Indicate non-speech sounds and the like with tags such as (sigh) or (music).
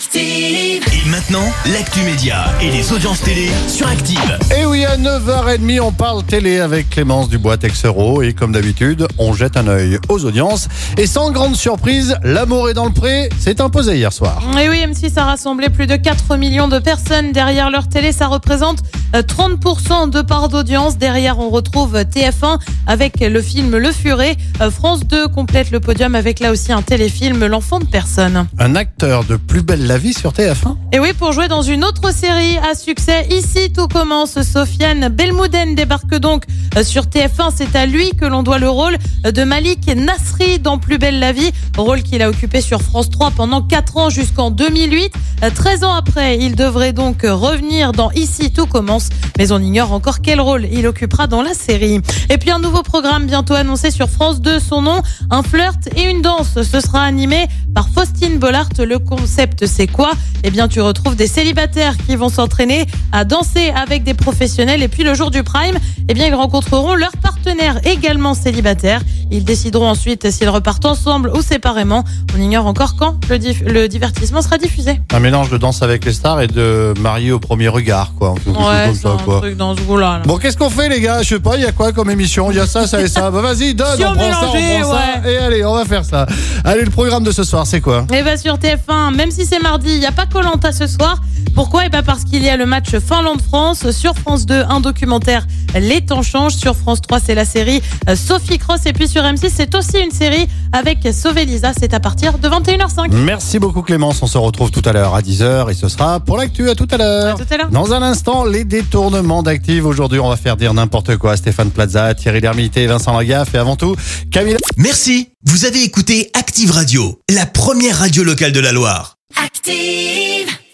Active. Et maintenant, l'actu média et les audiences télé sur Active. Et oui, à 9h30, on parle télé avec Clémence Dubois-Texero. Et comme d'habitude, on jette un œil aux audiences. Et sans grande surprise, L'amour est dans le pré s'est imposé hier soir. Et oui, M6 a rassemblé plus de 4 millions de personnes derrière leur télé. Ça représente euh, 30% de part d'audience. Derrière, on retrouve TF1 avec le film Le Furet. Euh, France 2 complète le podium avec là aussi un téléfilm L'enfant de personne. Un acteur de Plus belle la vie sur TF1 Et oui, pour jouer dans une autre série à succès, ici tout commence. Sofiane Belmouden débarque donc euh, sur TF1. C'est à lui que l'on doit le rôle de Malik Nasri dans Plus belle la vie, rôle qu'il a occupé sur France 3 pendant 4 ans jusqu'en 2008. Euh, 13 ans après, il devrait donc revenir dans Ici tout commence, mais on ignore encore quel rôle il occupera dans la série. Et puis un nouveau programme bientôt annoncé sur France 2, son nom, un flirt et une danse. Ce sera animé par Faustine Bollard. Le concept, c'est quoi? Eh bien, tu retrouves des célibataires qui vont s'entraîner à danser avec des professionnels. Et puis le jour du prime, eh bien, ils rencontreront leurs partenaires également célibataires. Ils décideront ensuite s'ils repartent ensemble ou séparément. On ignore encore quand le, divertissement sera diffusé. Un mélange de danse avec les stars et de marié au premier regard, quoi. Quelque chose Ouais, comme c'est ça, un quoi. truc dans ce goût-là. là. Bon, qu'est-ce qu'on fait, les gars? Je sais pas, il y a quoi comme émission? Il y a ça, ça et ça. Bah, vas-y, donne, (laughs) Si on on prend ça, on ça. Et allez, on va faire ça. Allez, le programme de ce soir, c'est quoi? Et bah sur TF1, même si c'est mardi, il n'y a pas Colanta ce soir. Pourquoi Et bah parce qu'il y a le match Finlande-France. Sur France 2, un documentaire Les temps changent. Sur France 3, c'est la série euh, Sophie Cross. Et puis sur M6, c'est aussi une série avec Sauver Lisa. C'est à partir de 21h05. Merci beaucoup Clémence, on se retrouve tout à l'heure à 10h et ce sera pour l'actu à tout à l'heure. À tout à l'heure. Dans un instant, les détournements d'Active. Aujourd'hui, on va faire dire n'importe quoi à Stéphane Plaza, Thierry Lhermitte, Vincent Lagaffe et avant tout, Camille. Merci, vous avez écouté Active Radio, la première radio locale de la Loire. Active.